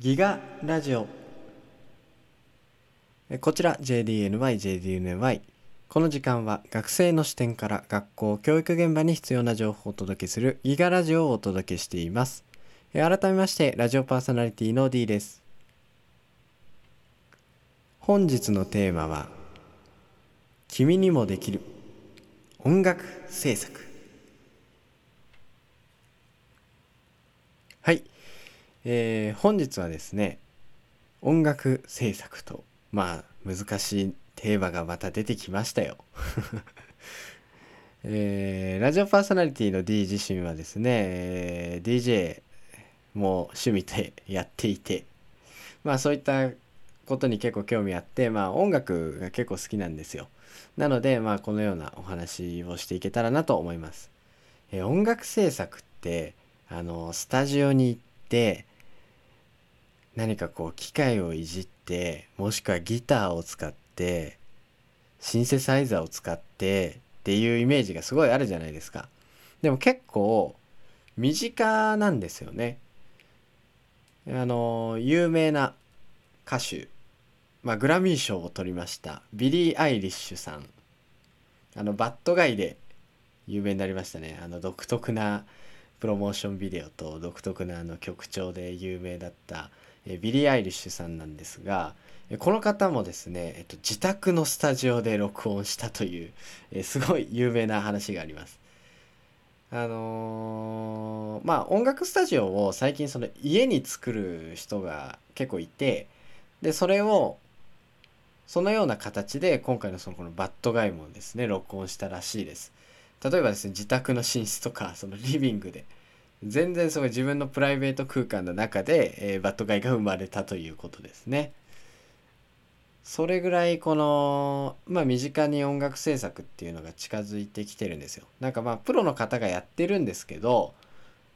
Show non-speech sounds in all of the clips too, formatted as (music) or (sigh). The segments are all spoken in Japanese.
ギガラジオ。こちら JDNY、JDNY この時間は学生の視点から学校、教育現場に必要な情報をお届けするギガラジオをお届けしています。改めましてラジオパーソナリティの D です。本日のテーマは君にもできる音楽制作。はい、えー、本日はですね音楽制作とまあ難しいテーマがまた出てきましたよ。(laughs) えー、ラジオパーソナリティの D 自身はですね、えー、DJ も趣味でやっていてまあそういったことに結構興味あってまあ音楽が結構好きなんですよ。なのでまあこのようなお話をしていけたらなと思います、えー、音楽制作ってあのスタジオに行って何かこう機械をいじってもしくはギターを使ってシンセサイザーを使ってっていうイメージがすごいあるじゃないですか。でも結構身近なんですよね。あの有名な歌手、まあ、グラミー賞を取りました。ビリー・アイリッシュさん。あのバッドガイで有名になりましたね。あの独特なプロモーションビデオと独特なあの曲調で有名だったビリー・アイリッシュさんなんですがこの方もですね、えっと、自宅のスタジオで録音したという、えすごい有名な話があります。あのー、まあ音楽スタジオを最近その家に作る人が結構いてでそれをそのような形で今回のそのこのバッドガイもですね録音したらしいです。例えばですね自宅の寝室とかそのリビングで全然その自分のプライベート空間の中で、えー、バッドガイが生まれたということですね。それぐらいこのまあ身近に音楽制作っていうのが近づいてきてるんですよ。なんかまあプロの方がやってるんですけど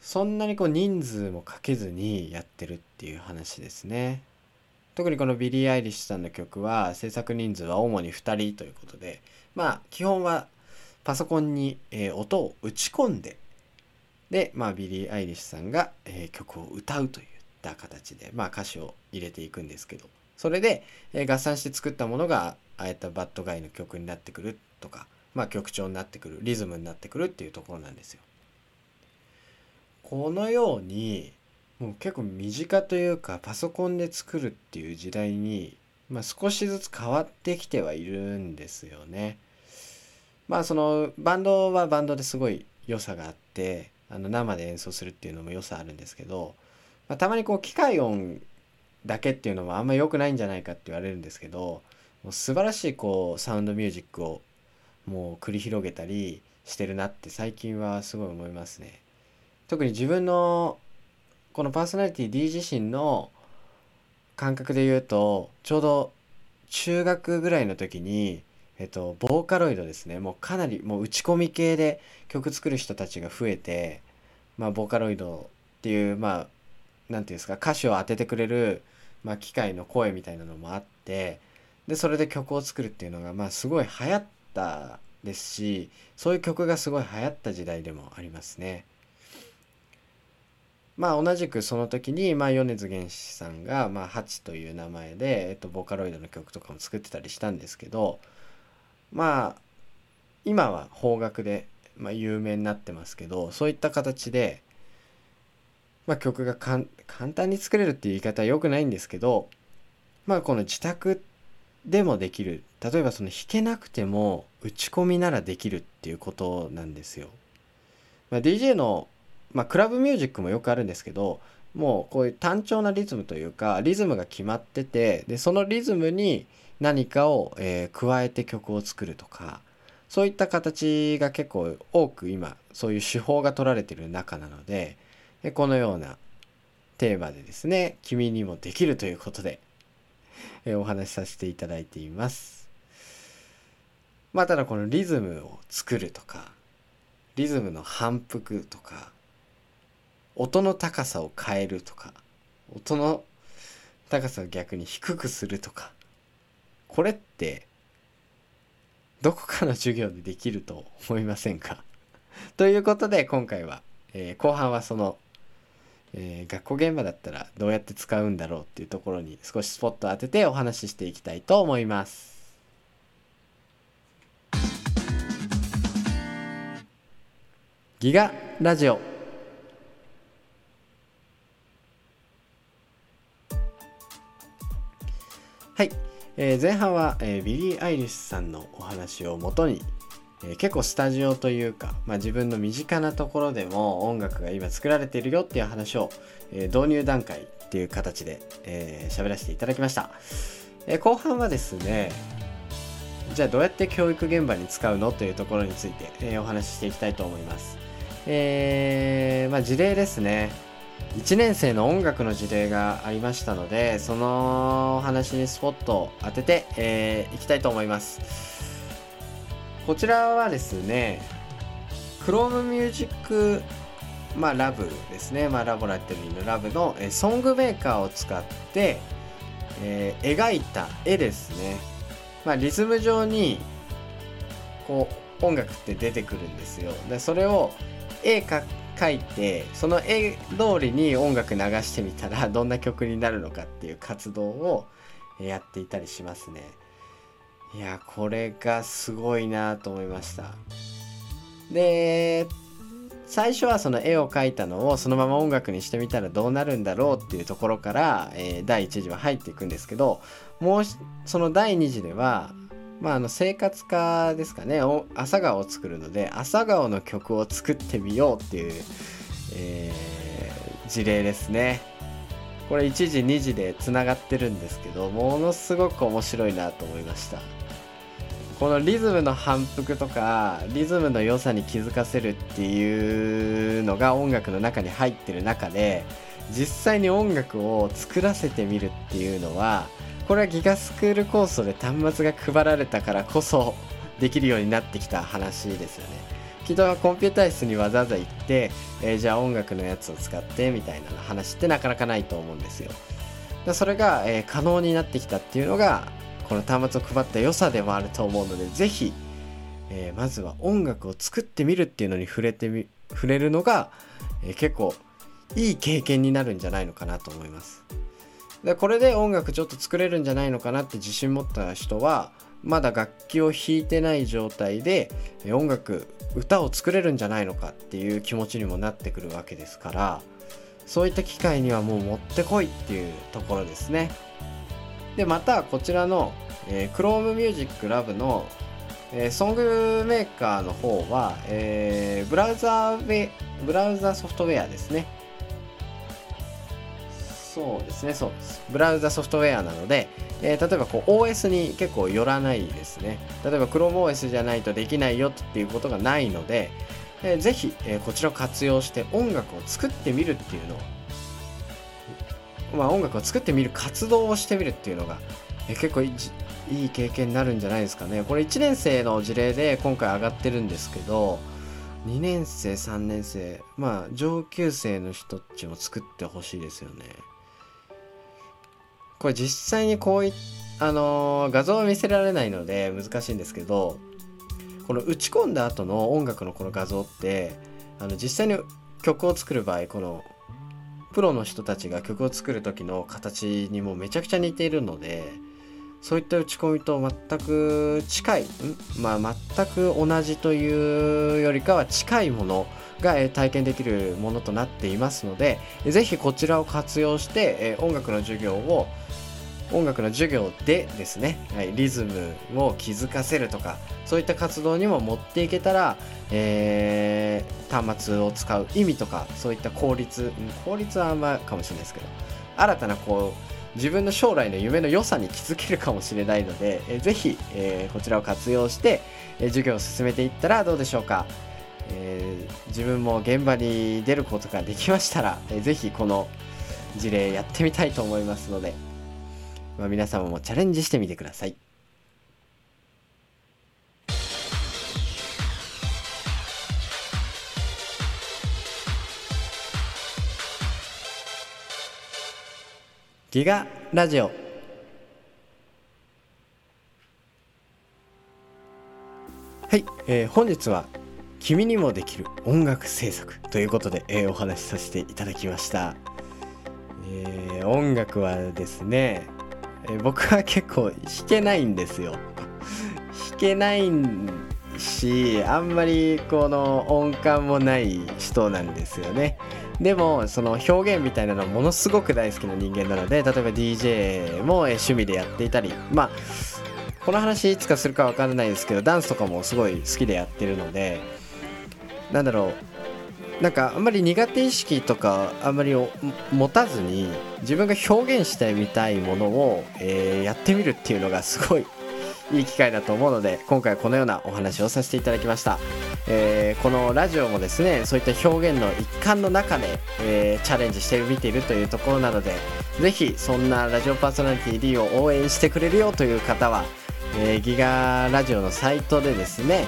そんなにこう人数もかけずにやってるっていう話ですね。特にこのビリー・アイリッシュさんの曲は制作人数は主に2人ということでまあ基本はパソコンに、えー、音を打ち込んでで、まあ、ビリー・アイリッシュさんが、えー、曲を歌うといった形で、まあ、歌詞を入れていくんですけどそれで、えー、合算して作ったものがああいったバッドガイの曲になってくるとか、まあ、曲調になってくるリズムになってくるっていうところなんですよ。このようにもう結構身近というかパソコンで作るっていう時代に、まあ、少しずつ変わってきてはいるんですよね。まあそのバンドはバンドですごい良さがあってあの生で演奏するっていうのも良さあるんですけど、まあ、たまにこう機械音だけっていうのもあんま良くないんじゃないかって言われるんですけどもう素晴らしいこうサウンドミュージックをもう繰り広げたりしてるなって最近はすごい思いますね。特に自分のこのパーソナリティ D 自身の感覚で言うとちょうど中学ぐらいの時にえっと、ボーカロイドですねもうかなりもう打ち込み系で曲作る人たちが増えて、まあ、ボーカロイドっていうまあ何て言うんですか歌詞を当ててくれる、まあ、機械の声みたいなのもあってでそれで曲を作るっていうのがまあすごい流行ったですしそういう曲がすごい流行った時代でもありますね。まあ同じくその時に、まあ、米津玄師さんが、まあ、ハチという名前で、えっと、ボーカロイドの曲とかも作ってたりしたんですけどまあ今は邦楽で、まあ、有名になってますけどそういった形で、まあ、曲が簡単に作れるっていう言い方は良くないんですけどまあこの自宅でもできる例えばその弾けなくても打ち込みならできるっていうことなんですよ。まあ、DJ の、まあ、クラブミュージックもよくあるんですけどもうこういう単調なリズムというかリズムが決まっててでそのリズムに何かを、えー、加えて曲を作るとかそういった形が結構多く今そういう手法が取られてる中なのででこのようなテーマでですね君にもできるということで、えー、お話しさせていただいています。まあただこのリズムを作るとかリズムの反復とか音の高さを変えるとか音の高さを逆に低くするとかこれってどこかの授業でできると思いませんか？(laughs) ということで今回は、えー、後半はその、えー、学校現場だったらどうやって使うんだろうっていうところに少しスポット当ててお話ししていきたいと思います。ギガラジオ。はい、えー、前半は、えー、ビリー・アイリッシュさんのお話をもとにえー、結構スタジオというか、まあ、自分の身近なところでも音楽が今作られているよっていう話を、え、導入段階っていう形で喋、えー、らせていただきました、え後半はですねじゃあどうやって教育現場に使うのというところについて、えお話ししていきたいと思います、えーまあ、事例ですね。1年生の音楽の事例がありましたのでその話にスポットを当ててい、えー、きたいと思います。こちらはですね Chrome Music まあ、ラブですね、まあ、ラボラトリーのラブの、えソングメーカーを使って、えー、描いた絵ですね、まあ、リズム上にこう音楽って出てくるんですよ。でそれを絵か描いてその絵通りに音楽流してみたら (laughs) どんな曲になるのかっていう活動をやっていたりしますね。いやこれがすごいなと思いましたで最初はその絵を描いたのをそのまま音楽にしてみたらどうなるんだろうっていうところから、えー、第1次は入っていくんですけどもうその第2次ではまあ、あの生活家ですかね。朝顔を作るので朝顔の曲を作ってみようっていう、えー、事例ですね。これ1時2時でつながってるんですけどものすごく面白いなと思いました。このリズムの反復とかリズムの良さに気づかせるっていうのが音楽の中に入ってる中で実際に音楽を作らせてみるっていうのはこれはギガスクールコースで端末が配られたからこそ (laughs) できるようになってきた話ですよね。きっとコンピューター室にわざわざ行って、えー、じゃあ音楽のやつを使ってみたいな話ってなかなかないと思うんですよ。それが、えー、可能になってきたっていうのがこの端末を配った良さでもあると思うので是非、えー、まずは音楽を作ってみるっていうのに触れてみ触れるのが、えー、結構いい経験になるんじゃないのかなと思います。でこれで音楽ちょっと作れるんじゃないのかなって自信持った人はまだ楽器を弾いてない状態で音楽歌を作れるんじゃないのかっていう気持ちにもなってくるわけですからそういった機会にはもう持ってこいっていうところですね。でまたこちらの、えー、Chrome Music Lab の、えー、ソングメーカーの方は、えー、ブラウザーブラウザソフトウェアですねそうですねそうですブラウザソフトウェアなので、えー、例えばこう OS に結構寄らないですね例えば ChromeOS じゃないとできないよっていうことがないので、えー、ぜひ、えー、こちらを活用して音楽を作ってみるっていうのをまあ、音楽を作ってみる活動をしてみるっていうのが、え結構いい経験になるんじゃないですかね。これ1年生の事例で今回上がってるんですけど2年生3年生まあ上級生の人たちも作ってほしいですよね。これ実際にこういあのー、画像は見せられないので難しいんですけどこの打ち込んだ後の音楽のこの画像ってあの実際に曲を作る場合このプロの人たちが曲を作る時の形にもめちゃくちゃ似ているのでそういった打ち込みと全く近いまあ全く同じというよりかは近いものが体験できるものとなっていますので是非こちらを活用して音楽の授業を音楽の授業でですね、はい、リズムを気づかせるとかそういった活動にも持っていけたら、えー、端末を使う意味とかそういった効率効率はあんまかもしれないですけど新たなこう自分の将来の夢の良さに気づけるかもしれないので、えー、ぜひ、えー、こちらを活用して、え、授業を進めていったらどうでしょうか、え、自分も現場に出ることができましたら、えー、ぜひこの事例やってみたいと思いますのでまあ、皆様もチャレンジしてみてください。ギガラジオはい、えー、本日は「君にもできる音楽制作」ということで、えー、お話しさせていただきました。えー音楽はですね、え僕は結構弾けないんですよ。弾けないしあんまりこの音感もない人なんですよね。でもその表現みたいなのはものすごく大好きな人間なので例えば DJ も趣味でやっていたりまあこの話いつかするかわからないですけどダンスとかもすごい好きでやってるのでなんだろうなんかあんまり苦手意識とかあんまり持たずに自分が表現してみたいものを、えーやってみるっていうのがすごいいい機会だと思うので今回このようなお話をさせていただきました、えーこのラジオもですねそういった表現の一環の中で、えーチャレンジしてみているというところなのでぜひそんなラジオパーソナリティ D を応援してくれるよという方はえーギガラジオのサイトでですね、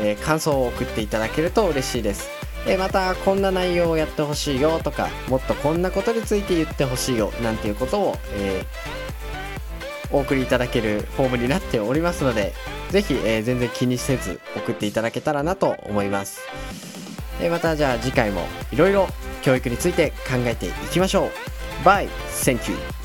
え感想を送っていただけると嬉しいです、えまたこんな内容をやってほしいよとかもっとこんなことについて言ってほしいよなんていうことを、えーお送りいただけるフォームになっておりますのでぜひ、えー全然気にせず送っていただけたらなと思います、えまたじゃあ次回もいろいろ教育について考えていきましょう Bye! Thank you!